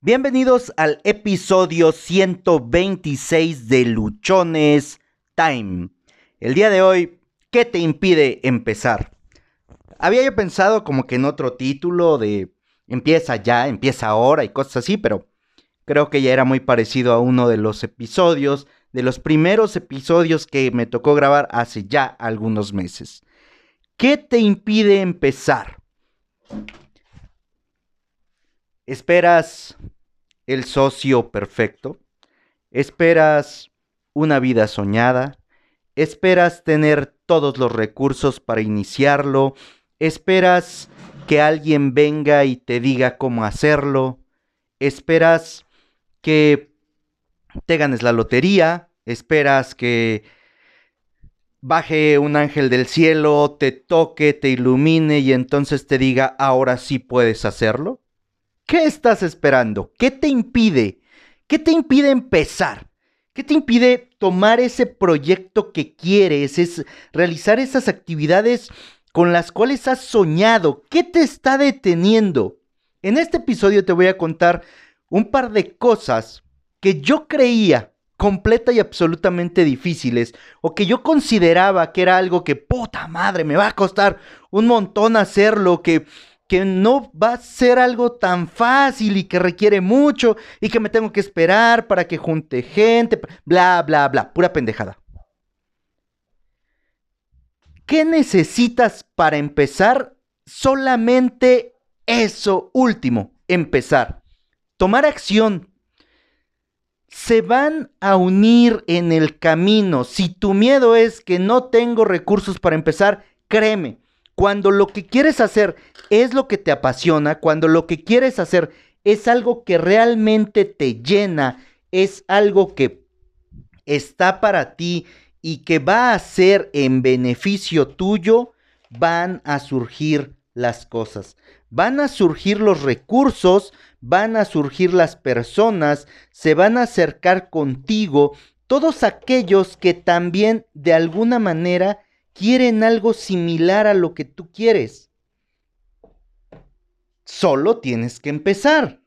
Bienvenidos al episodio 126 de Luchones Time. El día de hoy, ¿qué te impide empezar? Había yo pensado como que en otro título de empieza ya, empieza ahora y cosas así, pero creo que ya era muy parecido a uno de los episodios, de los primeros episodios que me tocó grabar hace ya algunos meses. ¿Qué te impide empezar? ¿Esperas el socio perfecto? ¿Esperas una vida soñada? ¿Esperas tener todos los recursos para iniciarlo? ¿Esperas que alguien venga y te diga cómo hacerlo? ¿Esperas que te ganes la lotería? ¿Esperas que baje un ángel del cielo, te toque, te ilumine y entonces te diga, ahora sí puedes hacerlo? ¿Qué estás esperando? ¿Qué te impide? ¿Qué te impide empezar? ¿Qué te impide tomar ese proyecto que quieres? Es realizar esas actividades con las cuales has soñado. ¿Qué te está deteniendo? En este episodio te voy a contar un par de cosas que yo creía completa y absolutamente difíciles o que yo consideraba que era algo que puta madre me va a costar un montón hacerlo, que que no va a ser algo tan fácil y que requiere mucho y que me tengo que esperar para que junte gente, bla, bla, bla, pura pendejada. ¿Qué necesitas para empezar? Solamente eso último, empezar. Tomar acción. Se van a unir en el camino. Si tu miedo es que no tengo recursos para empezar, créeme, cuando lo que quieres hacer es lo que te apasiona, cuando lo que quieres hacer es algo que realmente te llena, es algo que está para ti y que va a ser en beneficio tuyo, van a surgir las cosas. Van a surgir los recursos, van a surgir las personas, se van a acercar contigo, todos aquellos que también de alguna manera quieren algo similar a lo que tú quieres. Solo tienes que empezar.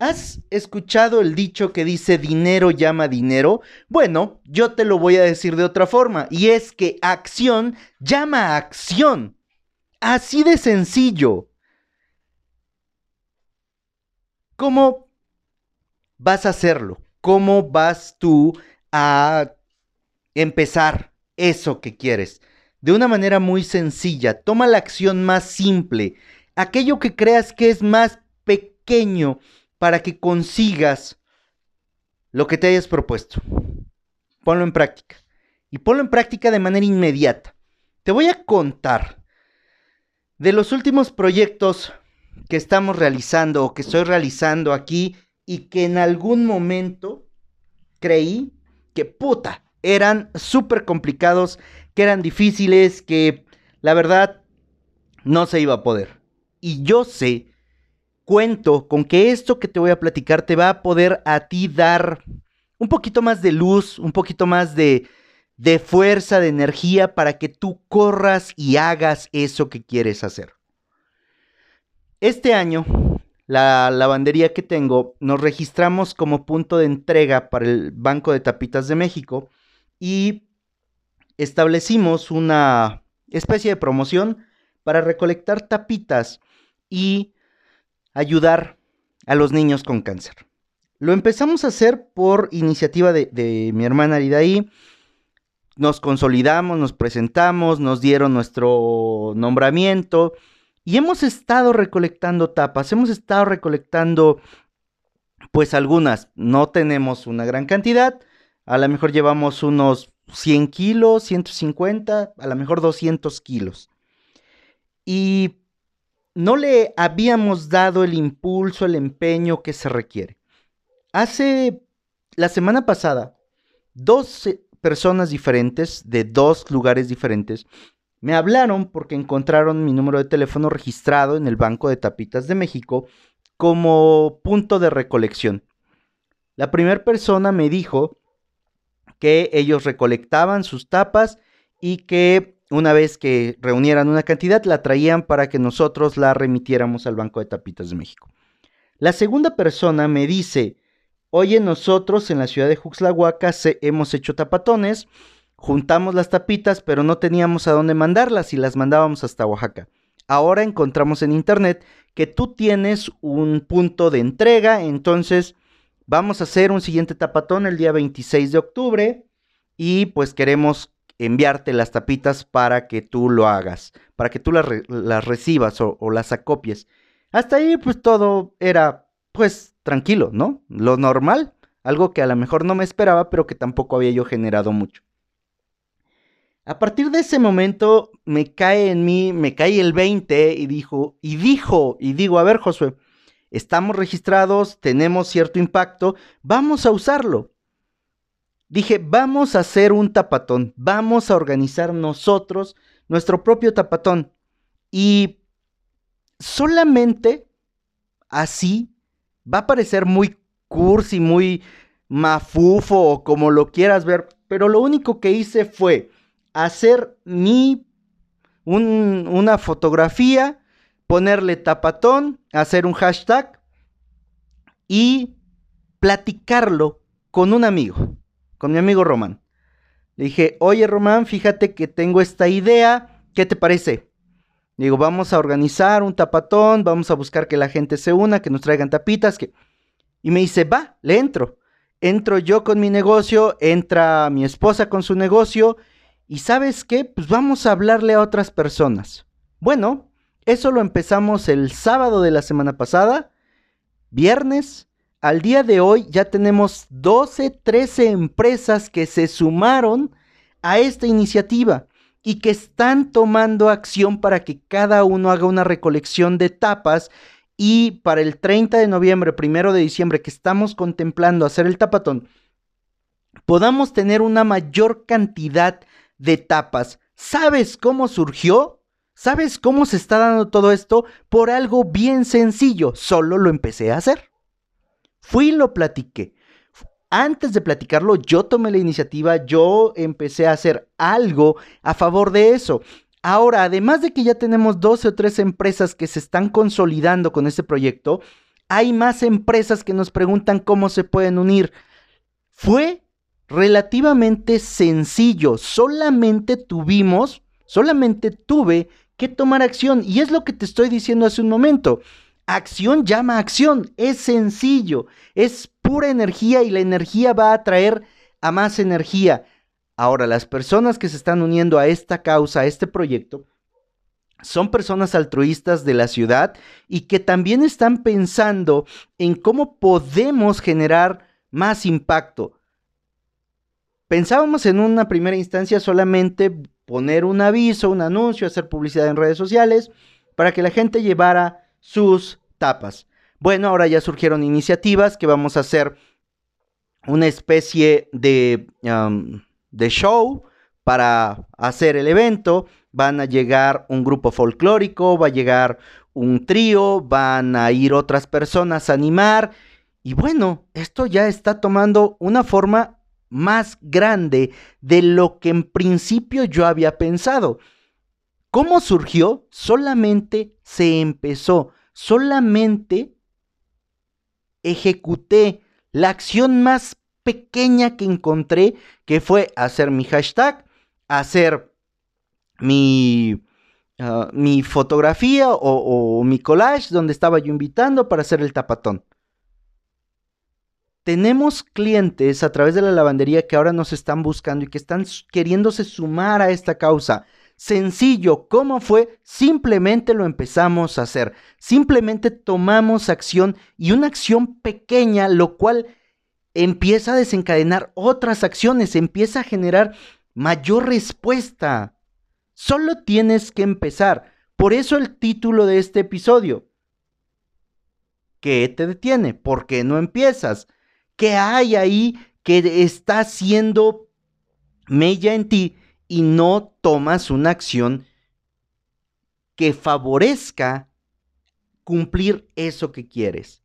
¿Has escuchado el dicho que dice dinero llama dinero? Bueno, yo te lo voy a decir de otra forma, y es que acción llama acción. Así de sencillo. ¿Cómo vas a hacerlo? ¿Cómo vas tú a empezar? eso que quieres. De una manera muy sencilla, toma la acción más simple, aquello que creas que es más pequeño para que consigas lo que te hayas propuesto. Ponlo en práctica. Y ponlo en práctica de manera inmediata. Te voy a contar de los últimos proyectos que estamos realizando o que estoy realizando aquí y que en algún momento creí que puta, eran súper complicados, que eran difíciles, que la verdad no se iba a poder. Y yo sé, cuento con que esto que te voy a platicar te va a poder a ti dar un poquito más de luz, un poquito más de, de fuerza, de energía para que tú corras y hagas eso que quieres hacer. Este año, la lavandería que tengo, nos registramos como punto de entrega para el Banco de Tapitas de México y establecimos una especie de promoción para recolectar tapitas y ayudar a los niños con cáncer. Lo empezamos a hacer por iniciativa de, mi hermana Aridaí. Nos consolidamos, nos presentamos, nos dieron nuestro nombramiento y hemos estado recolectando tapas, hemos estado recolectando pues algunas, no tenemos una gran cantidad, a lo mejor llevamos unos 100 kilos, 150, a lo mejor 200 kilos. Y no le habíamos dado el impulso, el empeño que se requiere. Hace la semana pasada, dos personas diferentes, de dos lugares diferentes, me hablaron porque encontraron mi número de teléfono registrado en el Banco de Tapitas de México como punto de recolección. La primera persona me dijo que ellos recolectaban sus tapas y que una vez que reunieran una cantidad la traían para que nosotros la remitiéramos al Banco de Tapitas de México. La segunda persona me dice, oye, nosotros en la ciudad de Juxlahuaca hemos hecho tapatones, juntamos las tapitas, pero no teníamos a dónde mandarlas y las mandábamos hasta Oaxaca. Ahora encontramos en internet que tú tienes un punto de entrega, entonces vamos a hacer un siguiente tapatón el día 26 de octubre y pues queremos enviarte las tapitas para que tú lo hagas, para que tú las, recibas o, o, las acopies. Hasta ahí pues todo era pues tranquilo, ¿no? Lo normal, algo que a lo mejor no me esperaba, pero que tampoco había yo generado mucho. A partir de ese momento me cae en mí, me cae el 20 y dijo, y dijo, y digo, a ver Josué, estamos registrados, tenemos cierto impacto, vamos a usarlo. Dije, vamos a hacer un tapatón, vamos a organizar nosotros nuestro propio tapatón. Y solamente así va a parecer muy cursi, muy mafufo o como lo quieras ver, pero lo único que hice fue hacer mi una fotografía, ponerle tapatón, hacer un hashtag y platicarlo con un amigo con mi amigo Román. Le dije, oye Román, fíjate que tengo esta idea, ¿qué te parece? digo, vamos a organizar un tapatón, vamos a buscar que la gente se una, que nos traigan tapitas, que... Y me dice, va, le entro. Entro yo con mi negocio, entra mi esposa con su negocio, y ¿sabes qué? Pues vamos a hablarle a otras personas. Bueno, eso lo empezamos el sábado de la semana pasada, viernes, al día de hoy ya tenemos 12, 13 empresas que se sumaron a esta iniciativa y que están tomando acción para que cada uno haga una recolección de tapas y para el 30 de noviembre, primero de diciembre, que estamos contemplando hacer el tapatón, podamos tener una mayor cantidad de tapas. ¿Sabes cómo surgió? ¿Sabes cómo se está dando todo esto? Por algo bien sencillo, solo lo empecé a hacer. Fui y lo platiqué. Antes de platicarlo, yo tomé la iniciativa, yo empecé a hacer algo a favor de eso. Ahora, además de que ya tenemos 12 o 13 empresas que se están consolidando con este proyecto, hay más empresas que nos preguntan cómo se pueden unir. Fue relativamente sencillo, solamente tuvimos, solamente tuve que tomar acción y es lo que te estoy diciendo hace un momento. Acción llama acción, es sencillo, es pura energía y la energía va a traer a más energía. Ahora, las personas que se están uniendo a esta causa, a este proyecto, son personas altruistas de la ciudad y que también están pensando en cómo podemos generar más impacto. Pensábamos en una primera instancia solamente poner un aviso, un anuncio, hacer publicidad en redes sociales para que la gente llevara sus tapas. Bueno, ahora ya surgieron iniciativas que vamos a hacer una especie de, de show para hacer el evento. Van a llegar un grupo folclórico, va a llegar un trío, van a ir otras personas a animar. Y bueno, esto ya está tomando una forma más grande de lo que en principio yo había pensado. ¿Cómo surgió? Solamente se empezó solamente ejecuté la acción más pequeña que encontré, que fue hacer mi hashtag, hacer mi, ah, mi fotografía o, o mi collage donde estaba yo invitando para hacer el tapatón. Tenemos clientes a través de la lavandería que ahora nos están buscando y que están queriéndose sumar a esta causa sencillo. ¿Cómo fue? Simplemente lo empezamos a hacer. Simplemente tomamos acción y una acción pequeña, lo cual empieza a desencadenar otras acciones, empieza a generar mayor respuesta. Solo tienes que empezar. Por eso el título de este episodio. ¿Qué te detiene? ¿Por qué no empiezas? ¿Qué hay ahí que está haciendo mella en ti y no tomas una acción que favorezca cumplir eso que quieres.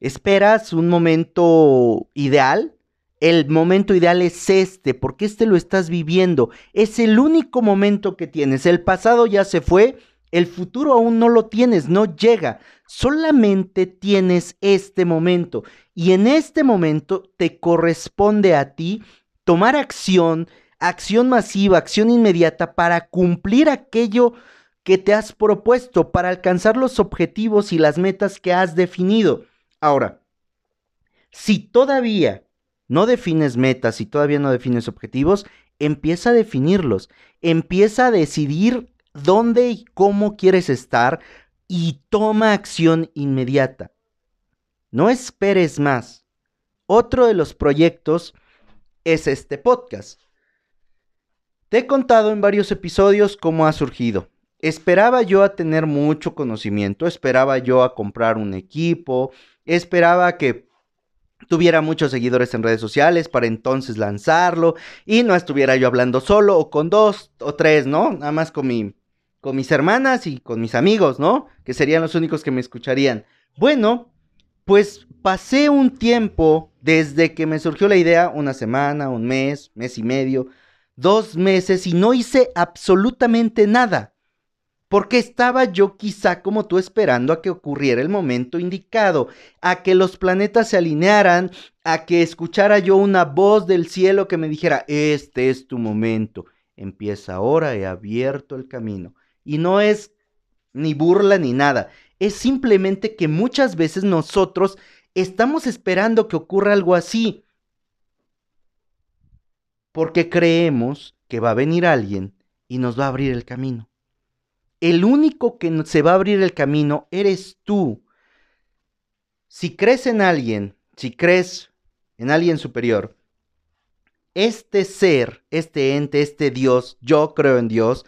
¿Esperas un momento ideal? El momento ideal es este, porque este lo estás viviendo. Es el único momento que tienes. El pasado ya se fue, El futuro aún no lo tienes, no llega. Solamente tienes este momento. Y en este momento te corresponde a ti tomar acción, acción masiva, acción inmediata para cumplir aquello que te has propuesto, para alcanzar los objetivos y las metas que has definido. Ahora, si todavía no defines metas, si todavía no defines objetivos, empieza a definirlos, empieza a decidir dónde y cómo quieres estar y toma acción inmediata. No esperes más. Otro de los proyectos es este podcast. Te he contado en varios episodios cómo ha surgido. Esperaba yo a tener mucho conocimiento, esperaba yo a comprar un equipo, esperaba que tuviera muchos seguidores en redes sociales para entonces lanzarlo y no estuviera yo hablando solo o con dos o tres, ¿no? Nada más con mi con mis hermanas y con mis amigos, ¿no? Que serían los únicos que me escucharían. Bueno, pues pasé un tiempo desde que me surgió la idea, una semana, un mes, mes y medio, dos meses y no hice absolutamente nada. Porque estaba yo quizá como tú esperando a que ocurriera el momento indicado, a que los planetas se alinearan, a que escuchara yo una voz del cielo que me dijera, este es tu momento, empieza ahora, he abierto el camino. Y no es ni burla ni nada. Es simplemente que muchas veces nosotros estamos esperando que ocurra algo así. Porque creemos que va a venir alguien y nos va a abrir el camino. El único que se va a abrir el camino eres tú. Si crees en alguien, si crees en alguien superior, este ser, este ente, este Dios, yo creo en Dios,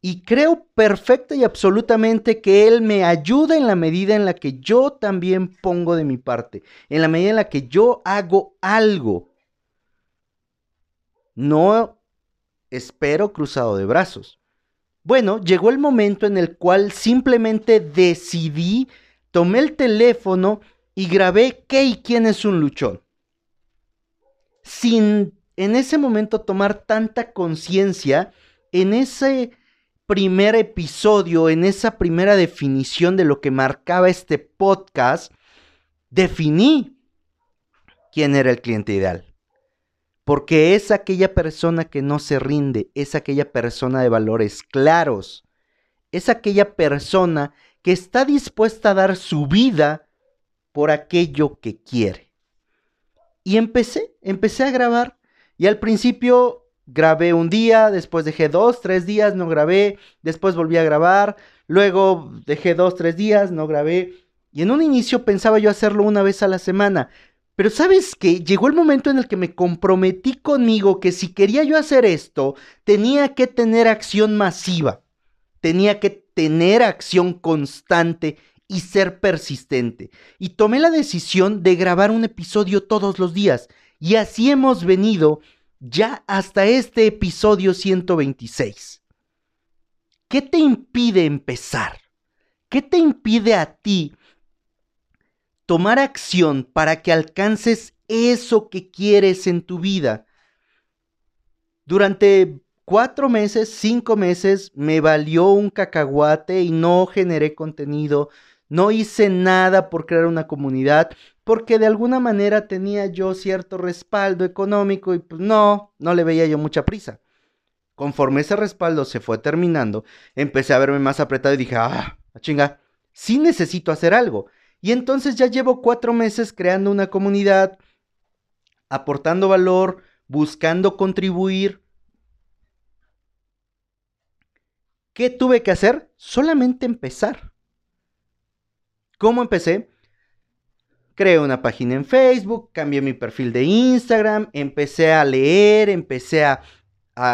y creo perfecta y absolutamente que Él me ayuda en la medida en la que yo también pongo de mi parte, en la medida en la que yo hago algo. No espero cruzado de brazos. Bueno, llegó el momento en el cual simplemente decidí, tomé el teléfono y grabé qué y quién es un luchón. Sin en ese momento tomar tanta conciencia en ese primer episodio, en esa primera definición de lo que marcaba este podcast, definí quién era el cliente ideal. Porque es aquella persona que no se rinde, es aquella persona de valores claros, es aquella persona que está dispuesta a dar su vida por aquello que quiere. Y empecé, empecé a grabar y al principio grabé un día, después dejé dos, tres días, no grabé, después volví a grabar, luego dejé dos, tres días, no grabé. Y en un inicio pensaba yo hacerlo una vez a la semana. Pero sabes que llegó el momento en el que me comprometí conmigo que si quería yo hacer esto, tenía que tener acción masiva, tenía que tener acción constante y ser persistente. Y tomé la decisión de grabar un episodio todos los días. Y así hemos venido ya hasta este episodio 126. ¿Qué te impide empezar? ¿Qué te impide a ti tomar acción para que alcances eso que quieres en tu vida? Durante cuatro meses, cinco meses, me valió un cacahuate y no generé contenido, no hice nada por crear una comunidad, porque de alguna manera tenía yo cierto respaldo económico y pues no, no le veía yo mucha prisa. Conforme ese respaldo se fue terminando, empecé a verme más apretado y dije, ah, chinga, sí necesito hacer algo. Y entonces ya llevo cuatro meses creando una comunidad, aportando valor, buscando contribuir. ¿Qué tuve que hacer? Solamente empezar. ¿Cómo empecé? creé una página en Facebook, cambié mi perfil de Instagram, empecé a leer, empecé a,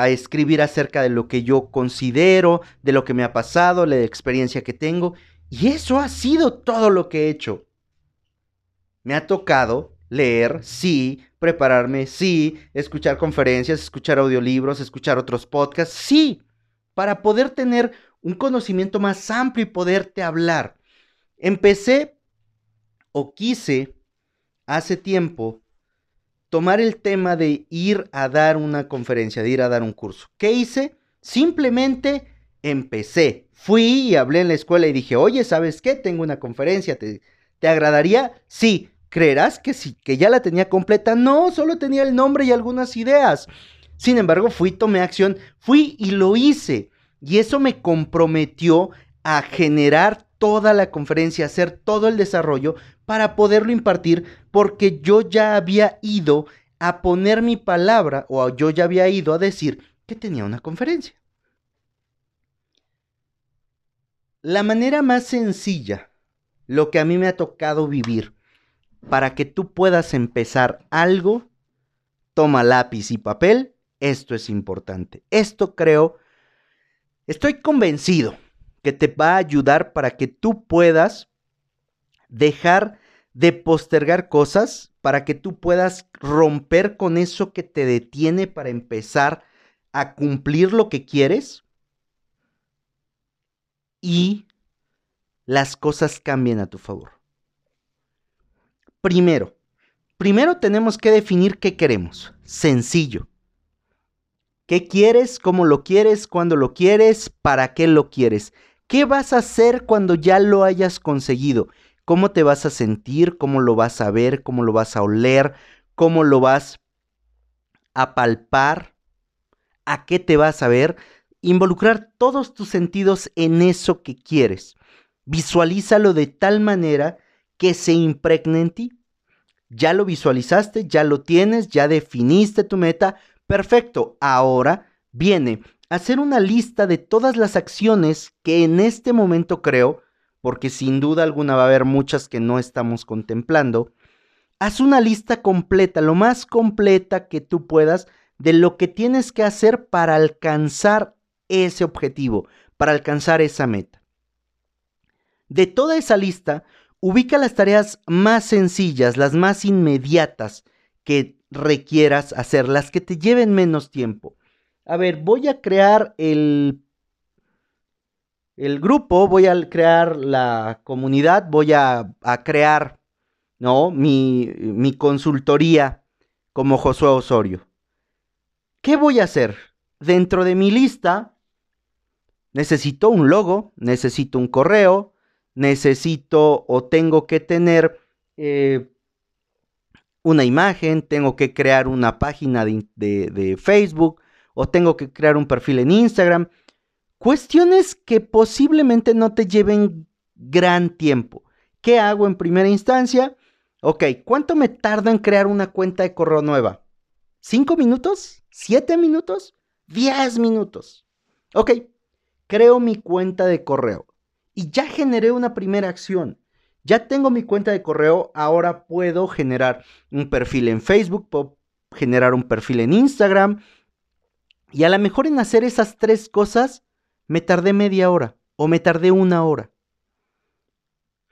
escribir acerca de lo que yo considero, de lo que me ha pasado, la experiencia que tengo. Y eso ha sido todo lo que he hecho. Me ha tocado leer, sí, prepararme, sí, escuchar conferencias, escuchar audiolibros, escuchar otros podcasts, sí, para poder tener un conocimiento más amplio y poderte hablar. Empecé o quise hace tiempo tomar el tema de ir a dar una conferencia, de ir a dar un curso. ¿Qué hice? Simplemente empecé. Fui y hablé en la escuela y dije, oye, ¿sabes qué? Tengo una conferencia, ¿te, te agradaría? Sí. ¿Creerás que sí, que ya la tenía completa? No, solo tenía el nombre y algunas ideas. Sin embargo, fui, tomé acción, fui y lo hice. Y eso me comprometió a generar toda la conferencia, hacer todo el desarrollo para poderlo impartir, porque yo ya había ido a poner mi palabra o yo ya había ido a decir que tenía una conferencia. La manera más sencilla, lo que a mí me ha tocado vivir, para que tú puedas empezar algo, toma lápiz y papel, esto es importante. Esto creo, estoy convencido que te va a ayudar para que tú puedas dejar de postergar cosas, para que tú puedas romper con eso que te detiene para empezar a cumplir lo que quieres y las cosas cambien a tu favor. Primero, primero tenemos que definir qué queremos. Sencillo. ¿Qué quieres? ¿Cómo lo quieres? ¿Cuándo lo quieres? ¿Para qué lo quieres? ¿Qué vas a hacer cuando ya lo hayas conseguido? ¿Cómo te vas a sentir? ¿Cómo lo vas a ver? ¿Cómo lo vas a oler? ¿Cómo lo vas a palpar? ¿A qué te vas a ver? Involucrar todos tus sentidos en eso que quieres. Visualízalo de tal manera que se impregne en ti. Ya lo visualizaste, ya lo tienes, ya definiste tu meta, Perfecto, ahora viene hacer una lista de todas las acciones que en este momento creo, porque sin duda alguna va a haber muchas que no estamos contemplando. Haz una lista completa, lo más completa que tú puedas, de lo que tienes que hacer para alcanzar ese objetivo, para alcanzar esa meta. De toda esa lista, ubica las tareas más sencillas, las más inmediatas que requieras hacer, las que te lleven menos tiempo. A ver, voy a crear el, el grupo, voy a crear la comunidad, voy a, a crear ¿no? Mi, mi consultoría como Josué Osorio. ¿Qué voy a hacer? Dentro de mi lista necesito un logo, necesito un correo, necesito o tengo que tener eh, una imagen, tengo que crear una página de, Facebook o tengo que crear un perfil en Instagram. Cuestiones que posiblemente no te lleven gran tiempo. ¿Qué hago en primera instancia? Ok, ¿cuánto me tarda en crear una cuenta de correo nueva? ¿Cinco minutos? ¿Siete minutos? ¿Diez minutos? Ok, creo mi cuenta de correo y ya generé una primera acción. Ya tengo mi cuenta de correo, ahora puedo generar un perfil en Facebook, puedo generar un perfil en Instagram. Y a lo mejor en hacer esas tres cosas me tardé media hora o me tardé una hora.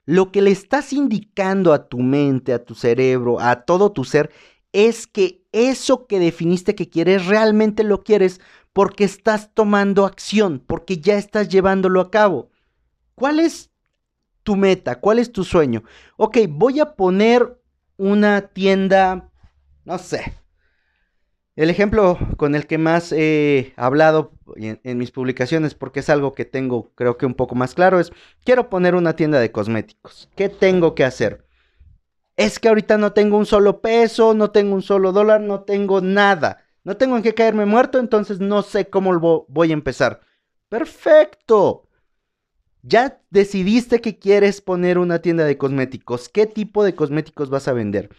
Lo que le estás indicando a tu mente, a tu cerebro, a todo tu ser, es que eso que definiste que quieres realmente lo quieres porque estás tomando acción, porque ya estás llevándolo a cabo. ¿Cuál es tu meta? ¿Cuál es tu sueño? Ok, voy a poner una tienda, no sé. El ejemplo con el que más he hablado en, mis publicaciones, porque es algo que tengo creo que un poco más claro, es, quiero poner una tienda de cosméticos. ¿Qué tengo que hacer? Es que ahorita no tengo un solo peso, no tengo un solo dólar, no tengo nada. No tengo en qué caerme muerto, entonces no sé cómo voy a empezar. Perfecto. Ya decidiste que quieres poner una tienda de cosméticos. ¿Qué tipo de cosméticos vas a vender?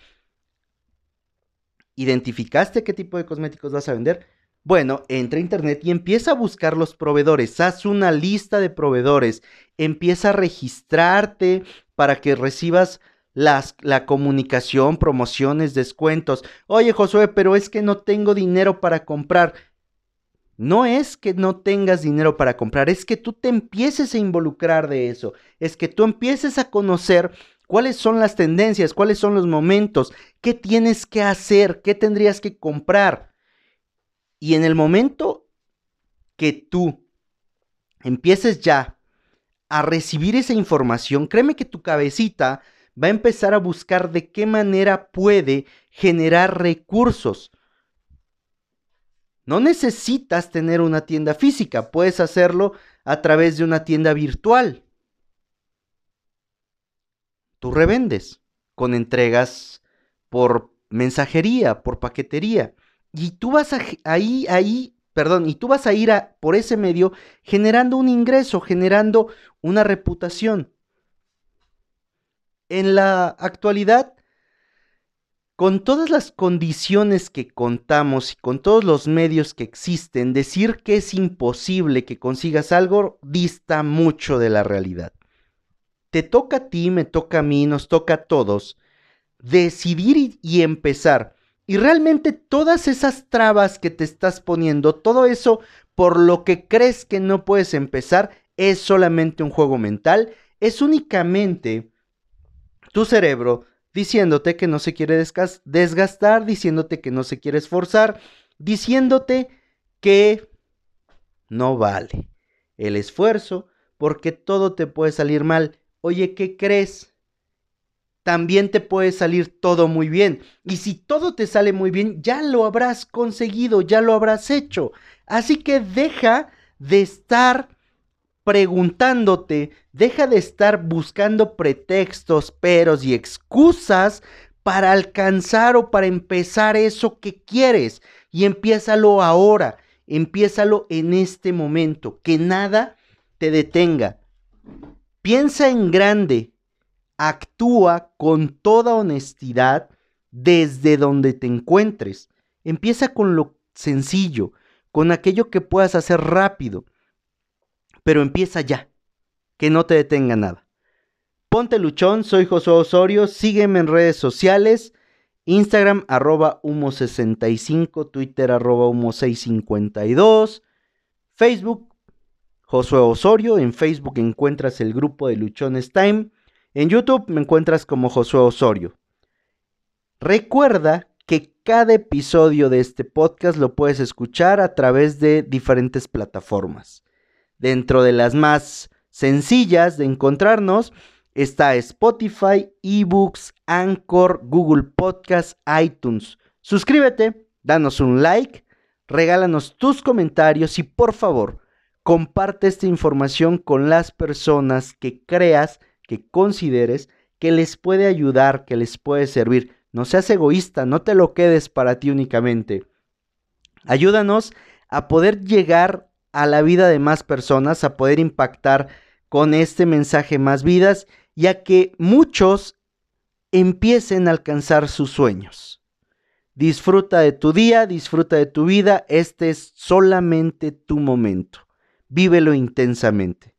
¿Identificaste qué tipo de cosméticos vas a vender? Bueno, entra a internet y empieza a buscar los proveedores. Haz una lista de proveedores. Empieza a registrarte para que recibas las, la comunicación, promociones, descuentos. Oye, Josué, pero es que no tengo dinero para comprar no es que no tengas dinero para comprar, es que tú te empieces a involucrar de eso, es que tú empieces a conocer cuáles son las tendencias, cuáles son los momentos, qué tienes que hacer, qué tendrías que comprar. Y en el momento que tú empieces ya a recibir esa información, créeme que tu cabecita va a empezar a buscar de qué manera puede generar recursos no necesitas tener una tienda física, puedes hacerlo a través de una tienda virtual. Tú revendes con entregas por mensajería, por paquetería. Y tú vas a, ahí, ahí, perdón, y tú vas a ir por ese medio generando un ingreso, generando una reputación. En la actualidad, con todas las condiciones que contamos y con todos los medios que existen, decir que es imposible que consigas algo dista mucho de la realidad. Te toca a ti, me toca a mí, nos toca a todos decidir y, empezar. Y realmente todas esas trabas que te estás poniendo, todo eso por lo que crees que no puedes empezar, es solamente un juego mental, es únicamente tu cerebro diciéndote que no se quiere desgastar, diciéndote que no se quiere esforzar, diciéndote que no vale el esfuerzo porque todo te puede salir mal. Oye, ¿qué crees? También te puede salir todo muy bien. Y si todo te sale muy bien, ya lo habrás conseguido, ya lo habrás hecho. Así que deja de estar preguntándote, deja de estar buscando pretextos, peros y excusas para alcanzar o para empezar eso que quieres. Y empiézalo ahora, empiézalo en este momento, que nada te detenga. Piensa en grande, actúa con toda honestidad desde donde te encuentres. Empieza con lo sencillo, con aquello que puedas hacer rápido pero empieza ya, que no te detenga nada. Ponte luchón, soy Josué Osorio, sígueme en redes sociales, Instagram arroba humo65, Twitter arroba humo652, Facebook Josué Osorio, en Facebook encuentras el grupo de Luchones Time, en YouTube me encuentras como Josué Osorio. Recuerda que cada episodio de este podcast lo puedes escuchar a través de diferentes plataformas. Dentro de las más sencillas de encontrarnos está Spotify, eBooks, Anchor, Google Podcast, iTunes. Suscríbete, danos un like, regálanos tus comentarios y por favor, comparte esta información con las personas que creas, que consideres que les puede ayudar, que les puede servir. No seas egoísta, no te lo quedes para ti únicamente. Ayúdanos a poder llegar a la vida de más personas, a poder impactar con este mensaje más vidas y a que muchos empiecen a alcanzar sus sueños. Disfruta de tu día, disfruta de tu vida, este es solamente tu momento. Vívelo intensamente.